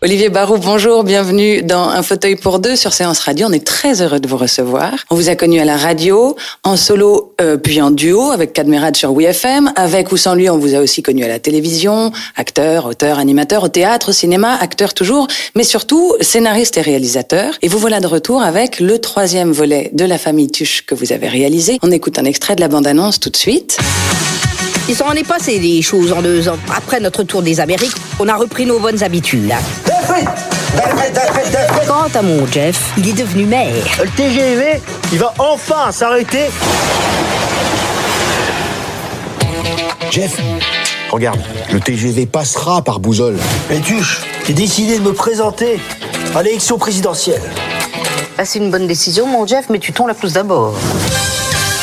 Olivier Barou, bonjour, bienvenue dans Un fauteuil pour deux sur Séance Radio. On est très heureux de vous recevoir. On vous a connu à la radio, en solo, euh, puis en duo avec Cadmerade sur WeFM. Avec ou sans lui, on vous a aussi connu à la télévision, acteur, auteur, animateur, au théâtre, au cinéma, acteur toujours, mais surtout scénariste et réalisateur. Et vous voilà de retour avec le troisième volet de La famille Tuche que vous avez réalisé. On écoute un extrait de la bande-annonce tout de suite. Il s'en est passé des choses en deux ans. Après notre tour des Amériques, on a repris nos bonnes habitudes. Quant à mon Jeff, il est devenu maire. Le TGV, il va enfin s'arrêter. Jeff, regarde, le TGV passera par Bouzol. Mais Tuche, j'ai décidé de me présenter à l'élection présidentielle. Ah, c'est une bonne décision, mon Jeff, mais tu tombes la plus d'abord.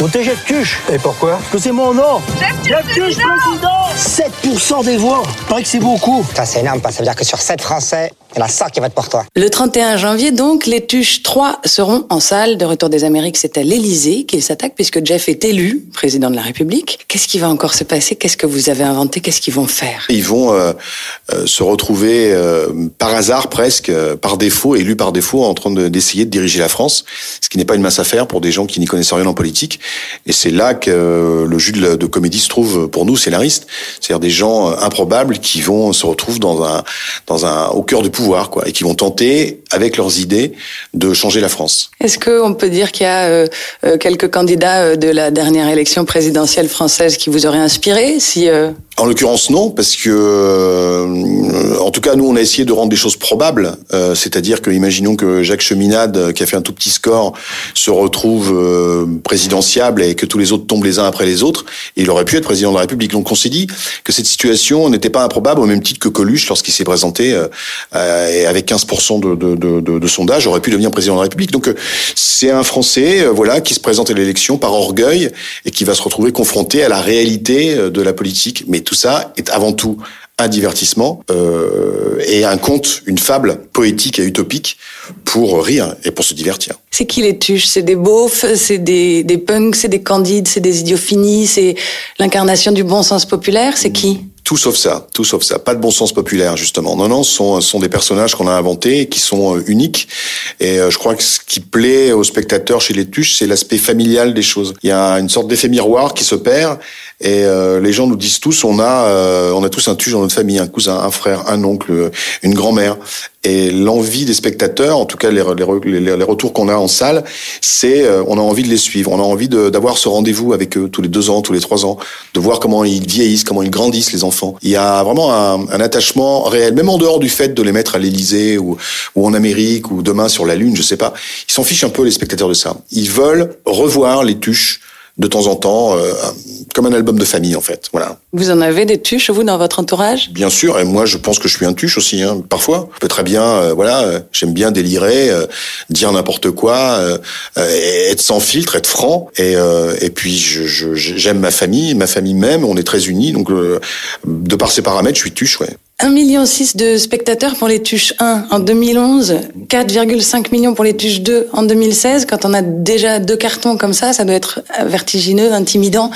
Mon TGV Tuche. Et pourquoi? Parce que c'est mon nom. Jeff Tuche, président 7% des voix. Paraît que c'est beaucoup. Ça, c'est énorme, ça veut dire que sur 7 Français, il y en a 100 qui votent pour toi. Le 31 janvier, donc, les Tuches 3 seront en salle de Retour des Amériques. C'est à l'Élysée qu'ils s'attaquent puisque Jeff est élu président de la République. Qu'est-ce qui va encore se passer? Qu'est-ce que vous avez inventé? Qu'est-ce qu'ils vont faire? Ils vont euh, euh, se retrouver euh, par hasard presque, euh, par défaut, élus par défaut, en train de- d'essayer de, diriger la France, ce qui n'est pas une mince affaire pour des gens qui n'y connaissent rien en politique. Et c'est là que euh, le jus de, la- de comédie se trouve pour nous, scénaristes, c'est-à-dire des gens improbables qui vont se retrouvent dans un, dans un, au cœur du pouvoir, et qui vont tenter, avec leurs idées, de changer la France. Est-ce qu'on peut dire qu'il y a euh, euh, quelques candidats euh, de la dernière élection présidentielle française qui vous auraient inspiré si euh, En l'occurrence, non, parce que, euh, en tout cas, nous, on a essayé de rendre des choses probables. Euh, C'est-à-dire que, imaginons que Jacques Cheminade, qui a fait un tout petit score, se retrouve euh, présidentiable et que tous les autres tombent les uns après les autres. Et il aurait pu être président de la République. Donc, on s'est dit que cette situation n'était pas improbable, au même titre que Coluche, lorsqu'il s'est présenté euh, euh, avec 15% de, de, de, de, de sondage, aurait pu devenir président de la République. Donc, euh, c'est un Français, euh, voilà, qui se présente à l'élection par orgueil et qui va se retrouver confronté à la réalité euh, de la politique. Mais tout ça est avant tout un divertissement euh, et un conte, une fable poétique et utopique pour rire et pour se divertir. c'est qui les Tuches? C'est des beaufs, c'est des, des punks, c'est des candides, c'est des idiots finis, c'est l'incarnation du bon sens populaire? C'est qui? Tout sauf ça, tout sauf ça. Pas de bon sens populaire justement. Non, non, ce sont, sont des personnages qu'on a inventés qui sont euh, uniques. Et euh, je crois que ce qui plaît aux spectateurs chez les Tuches, c'est l'aspect familial des choses. Il y a une sorte d'effet miroir qui se perd. Et euh, les gens nous disent tous, on a, euh, on a tous un Tuche dans notre famille, un cousin, un frère, un oncle, une grand-mère. Et l'envie des spectateurs, en tout cas les, les, les, les retours qu'on a en salle, c'est euh, on a envie de les suivre, on a envie d'avoir ce rendez-vous avec eux tous les deux ans, tous les trois ans, de voir comment ils vieillissent, comment ils grandissent les enfants. Il y a vraiment un, un attachement réel, même en dehors du fait de les mettre à l'Élysée ou, ou en Amérique ou demain sur la Lune, je sais pas. Ils s'en fichent un peu les spectateurs de ça. Ils veulent revoir les tuches de temps en temps, euh, comme un album de famille en fait. Voilà. Vous en avez des Tuches, vous, dans votre entourage? Bien sûr, et moi je pense que je suis un tuche aussi, hein, parfois. Je peux très bien, euh, voilà, euh, j'aime bien délirer, euh, dire n'importe quoi, euh, euh, être sans filtre, être franc. Et, euh, et puis je- je- j'aime ma famille, ma famille même, on est très unis, donc euh, de par ces paramètres, je suis tuche, ouais. 1,6 million de spectateurs pour les Tuches 1 en 2011, 4,5 millions pour les Tuches 2 en 2016. Quand on a déjà deux cartons comme ça, ça doit être vertigineux, intimidant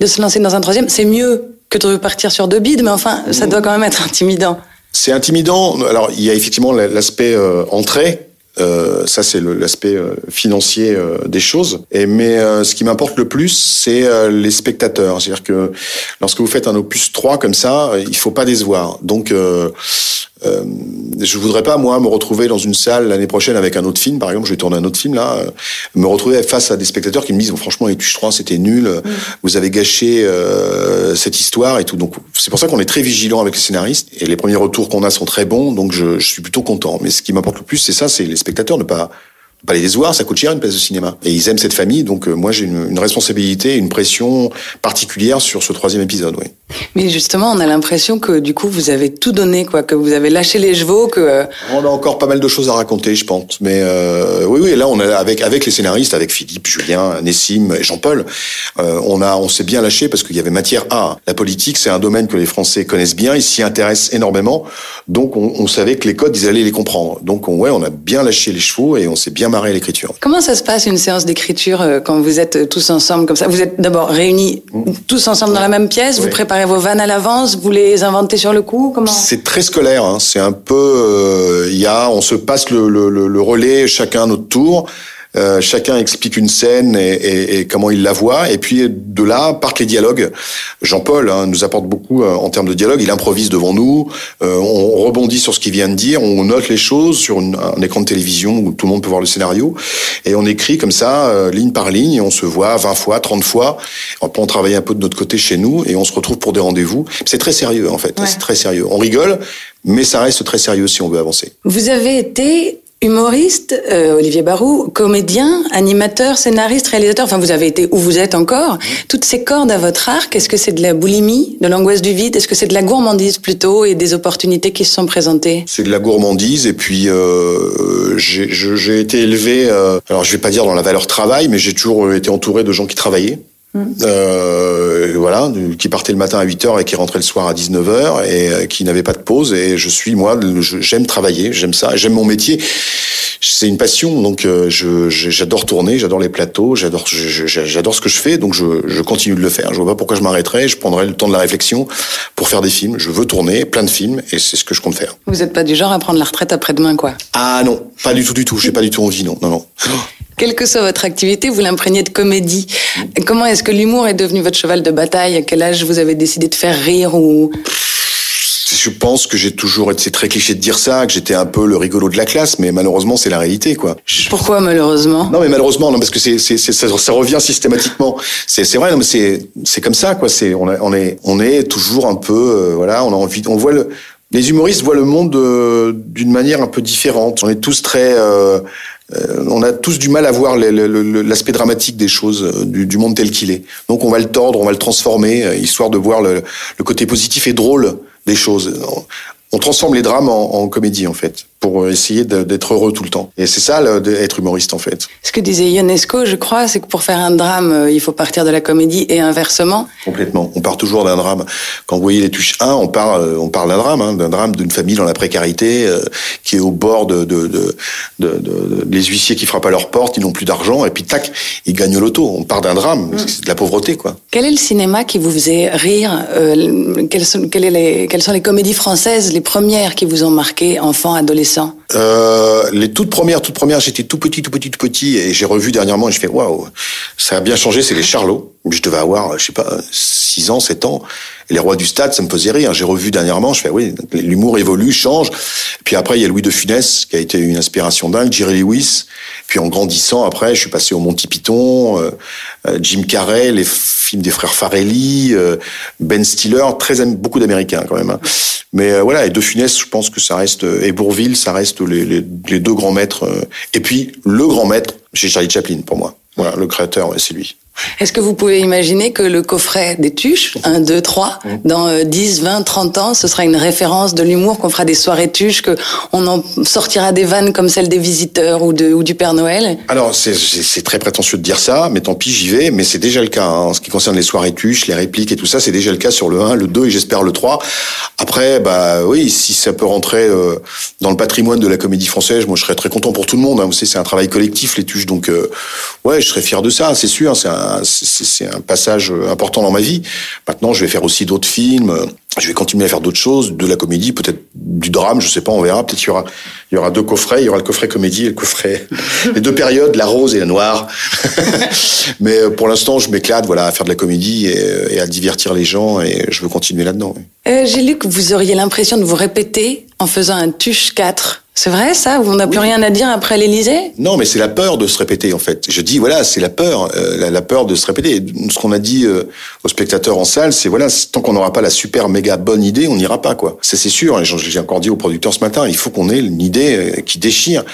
de se lancer dans un troisième. C'est mieux que de repartir sur deux bides, mais enfin, ça doit quand même être intimidant. C'est intimidant. Alors, il y a effectivement la- l'aspect euh, entrée. Euh, ça, c'est l'aspect euh, financier euh, des choses. Et mais euh, ce qui m'importe le plus, c'est euh, les spectateurs. C'est-à-dire que lorsque vous faites un opus 3 comme ça, il faut pas décevoir. Donc, euh, euh, je voudrais pas moi me retrouver dans une salle l'année prochaine avec un autre film, par exemple, je vais tourner un autre film là, euh, me retrouver face à des spectateurs qui me disent oh, franchement les Tuches 3 c'était nul, mm. vous avez gâché euh, cette histoire et tout. Donc c'est pour ça qu'on est très vigilant avec les scénaristes et les premiers retours qu'on a sont très bons, donc je, je suis plutôt content. Mais ce qui m'importe le plus, c'est ça, c'est les spectateurs ne pas pas les décevoir, ça coûte cher une place de cinéma. Et ils aiment cette famille, donc euh, moi j'ai une, une, responsabilité, une pression particulière sur ce troisième épisode, oui. Mais justement, on a l'impression que du coup vous avez tout donné, quoi, que vous avez lâché les chevaux, que. Euh, on a encore pas mal de choses à raconter, je pense. Mais euh, oui, oui, là on a avec avec les scénaristes, avec Philippe, Julien, Nessim, et Jean-Paul, euh, on a on s'est bien lâché parce qu'il y avait matière à. La politique, c'est un domaine que les Français connaissent bien, ils s'y intéressent énormément, donc on, on, savait que les codes, ils allaient les comprendre. Donc on, ouais, on a bien lâché les chevaux et on s'est bien l'écriture. Comment ça se passe une séance d'écriture euh, quand vous êtes tous ensemble comme ça? Vous êtes d'abord réunis tous ensemble dans la même pièce, vous préparez vos vannes à l'avance, vous les inventez sur le coup Comment? C'est très scolaire, hein. c'est un peu, euh, il y a, on se passe le, le, le relais chacun à notre tour. Euh, chacun explique une scène et, et, et, comment il la voit. Et puis de là partent les dialogues. Jean-Paul hein, nous apporte beaucoup euh, en termes de dialogue. Il improvise devant nous. Euh, on rebondit sur ce qu'il vient de dire. On note les choses sur une, un écran de télévision où tout le monde peut voir le scénario. Et on écrit comme ça, ligne par ligne. Et on se voit 20 fois, 30 fois. Après, on travaille un peu de notre côté chez nous et on se retrouve pour des rendez-vous. C'est très sérieux en fait. C'est très sérieux. On rigole, mais ça reste très sérieux si on veut avancer. Vous avez été Humoriste, euh, Olivier Barou, comédien, animateur, scénariste, réalisateur, enfin vous avez été où vous êtes encore. Toutes ces cordes à votre arc, est-ce que c'est de la boulimie, de l'angoisse du vide? Est-ce que c'est de la gourmandise plutôt et des opportunités qui se sont présentées? C'est de la gourmandise et puis euh, j'ai été élevé, euh, alors je vais pas dire dans la valeur travail, mais j'ai toujours été entouré de gens qui travaillaient. Euh, voilà, qui partait le matin à 8h et qui rentrait le soir à 19h et euh, qui n'avait pas de pause. Et je suis, moi, j'aime travailler, j'aime ça, j'aime mon métier. C'est une passion, donc euh, j'adore tourner, j'adore les plateaux, j'adore j'adore ce que je fais, donc je, je, continue de le faire. Je vois pas pourquoi je m'arrêterais, je prendrai le temps de la réflexion pour faire des films. Je veux tourner plein de films et c'est ce que je compte faire. Vous n'êtes pas du genre à prendre la retraite après-demain, quoi? Ah non, pas du tout, du tout. J'ai pas du tout envie, non, non, non. Quelle que soit votre activité, vous l'imprégnez de comédie. Comment est-ce que l'humour est devenu votre cheval de bataille? À quel âge vous avez décidé de faire rire ou? Je pense que j'ai toujours été, c'est très cliché de dire ça, que j'étais un peu le rigolo de la classe, mais malheureusement c'est la réalité, quoi. Pourquoi malheureusement? Non, mais malheureusement, non, parce que c'est, c'est, ça, ça, revient systématiquement. C'est, c'est vrai, non, mais c'est, c'est comme ça, quoi. C'est, on, on est, on est toujours un peu, euh, voilà, on a envie, on voit le, les humoristes voient le monde euh, d'une manière un peu différente. On est tous très, euh, euh, on a tous du mal à voir l'aspect dramatique des choses, euh, du, monde tel qu'il est. Donc on va le tordre, on va le transformer, euh, histoire de voir le, côté positif et drôle des choses on transforme les drames en, comédie en fait pour essayer d'être heureux tout le temps. Et c'est ça d'être humoriste en fait. Ce que disait Ionesco, je crois, c'est que pour faire un drame, euh, il faut partir de la comédie et inversement. Complètement. On part toujours d'un drame. Quand vous voyez les touches 1, on parle, euh, on parle d'un drame, hein, d'un drame d'une famille dans la précarité euh, qui est au bord de, de, de, de, les huissiers qui frappent à leur porte, ils n'ont plus d'argent et puis tac, ils gagnent l'auto. On part d'un drame, mm. c'est de la pauvreté quoi. Quel est le cinéma qui vous faisait rire quelles, sont, quelles, les, quelles sont les comédies françaises les premières qui vous ont marqué, enfant, adolescent euh, Les toutes premières, toutes premières, j'étais tout petit, tout petit, tout petit, et j'ai revu dernièrement, et je fais waouh, ça a bien changé, c'est les Charlots. Je devais avoir, je sais pas, 6 ans, 7 ans. Les rois du stade, ça me faisait rire. J'ai revu dernièrement, je fais oui, l'humour évolue, change. Puis après, il y a Louis de Funès, qui a été une inspiration dingue, Jerry Lewis. Puis en grandissant, après, je suis passé au Monty Python, euh, euh, Jim Carrey, les films des frères Farelli, Ben Stiller, très beaucoup d'Américains quand même. Hein. Mais euh, voilà, et De Funès, je pense que ça reste, et Bourville, ça reste les, les, les deux grands maîtres. Euh. Et puis, le grand maître, c'est Charlie Chaplin pour moi. Voilà, le créateur, c'est lui. Est-ce que vous pouvez imaginer que le coffret des tuches, 1, 2, 3, dans 10, 20, 30 ans, ce sera une référence de l'humour, qu'on fera des soirées tuches, qu'on en sortira des vannes comme celle des visiteurs ou, de, ou du Père Noël? Alors, c'est très prétentieux de dire ça, mais tant pis, j'y vais, mais c'est déjà le cas. Hein. En ce qui concerne les soirées tuches, les répliques et tout ça, c'est déjà le cas sur le 1, le 2 et j'espère le 3. Après, bah oui, si ça peut rentrer euh, dans le patrimoine de la comédie française, moi je serais très content pour tout le monde. Hein. Vous savez, c'est un travail collectif, les tuches, donc euh, ouais, je serais fier de ça, c'est sûr. C'est un c'est un passage important dans ma vie. Maintenant, je vais faire aussi d'autres films. Je vais continuer à faire d'autres choses, de la comédie, peut-être du drame, je sais pas, on verra. Peut-être qu'il y aura, il y aura deux coffrets. Il y aura le coffret comédie et le coffret, les deux périodes, la rose et la noire. Mais euh, pour l'instant, je m'éclate, voilà, à faire de la comédie et, et, à divertir les gens et je veux continuer là-dedans. Euh, J'ai lu que vous auriez l'impression de vous répéter en faisant un tuche 4. C'est vrai ça On n'a plus rien à dire après l'Élysée? Non, mais c'est la peur de se répéter en fait. Je dis voilà, c'est la peur, euh, la, la, peur de se répéter. Ce qu'on a dit euh, aux spectateurs en salle, c'est voilà, tant qu'on n'aura pas la super méga bonne idée, on n'ira pas quoi. Ça c'est sûr. J'ai encore dit aux producteurs ce matin, il faut qu'on ait une idée euh, qui déchire.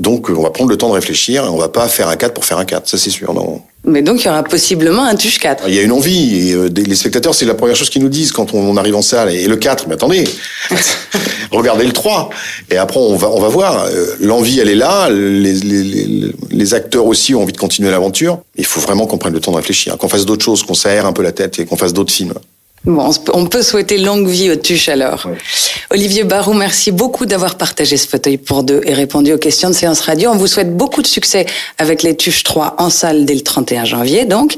Donc on va prendre le temps de réfléchir. On va pas faire un 4 pour faire un 4, ça c'est sûr. Non. Mais donc il y aura possiblement un tuche 4. Il y a une envie. Et, euh, les spectateurs, c'est la première chose qu'ils nous disent quand on, arrive en salle. Et le 4, mais attendez, regardez le 3. Et après, on va, on va voir. Euh, l'envie, elle est là. Les, les, les, acteurs aussi ont envie de continuer l'aventure. Il faut vraiment qu'on prenne le temps de réfléchir, qu'on fasse d'autres choses, qu'on s'aère un peu la tête et qu'on fasse d'autres films. Bon, on peut souhaiter longue vie aux tuches alors. Ouais. Olivier Barou, merci beaucoup d'avoir partagé ce fauteuil pour deux et répondu aux questions de séance radio. On vous souhaite beaucoup de succès avec les tuches 3 en salle dès le 31 janvier, donc.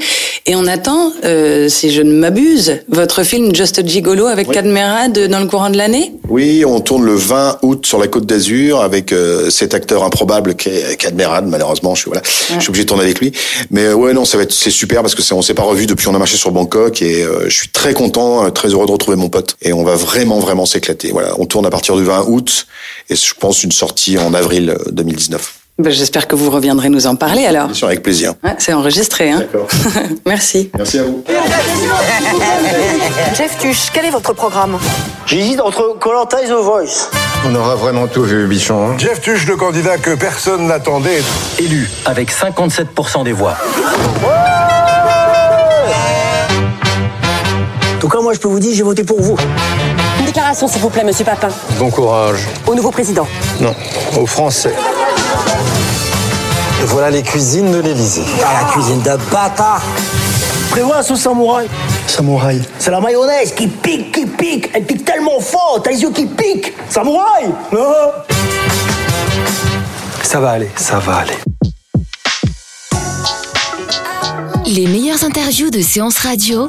Et on attend, euh, si je ne m'abuse, votre film Just Gigolo avec oui. Cadmerade dans le courant de l'année Oui, on tourne le 20 août sur la Côte d'Azur avec euh, cet acteur improbable qui est Cadmerade, malheureusement. Je suis, voilà, ouais. je suis obligé de tourner avec lui. Mais euh, ouais, non, ça va être, c'est super parce que on s'est pas revu depuis on a marché sur Bangkok et euh, je suis très content très heureux de retrouver mon pote. Et on va vraiment, vraiment s'éclater. Voilà, on tourne à partir du 20 août et je pense une sortie en avril 2019. Ben, J'espère que vous reviendrez nous en parler alors. Bien sûr, avec plaisir. Ouais, C'est enregistré. Hein D'accord. Merci. Merci à vous. Jeff Tuch, quel est votre programme? J'hésite entre Colanta et The Voice. On aura vraiment tout vu, Bichon. Hein Jeff Tuch, le candidat que personne n'attendait, élu avec 57% des voix. Tout cas, moi, je peux vous dire, j'ai voté pour vous. Une déclaration, s'il vous plaît, monsieur Papin. Bon courage. Au nouveau président. Non, aux Français. Et voilà les cuisines de l'Élysée. Ah, la cuisine de bâtard Prévois sauce samouraï. Samouraï. C'est la mayonnaise qui pique, qui pique. Elle pique tellement fort, t'as les yeux qui piquent. Samouraï non Ça va aller, ça va aller. Les meilleures interviews de séances radio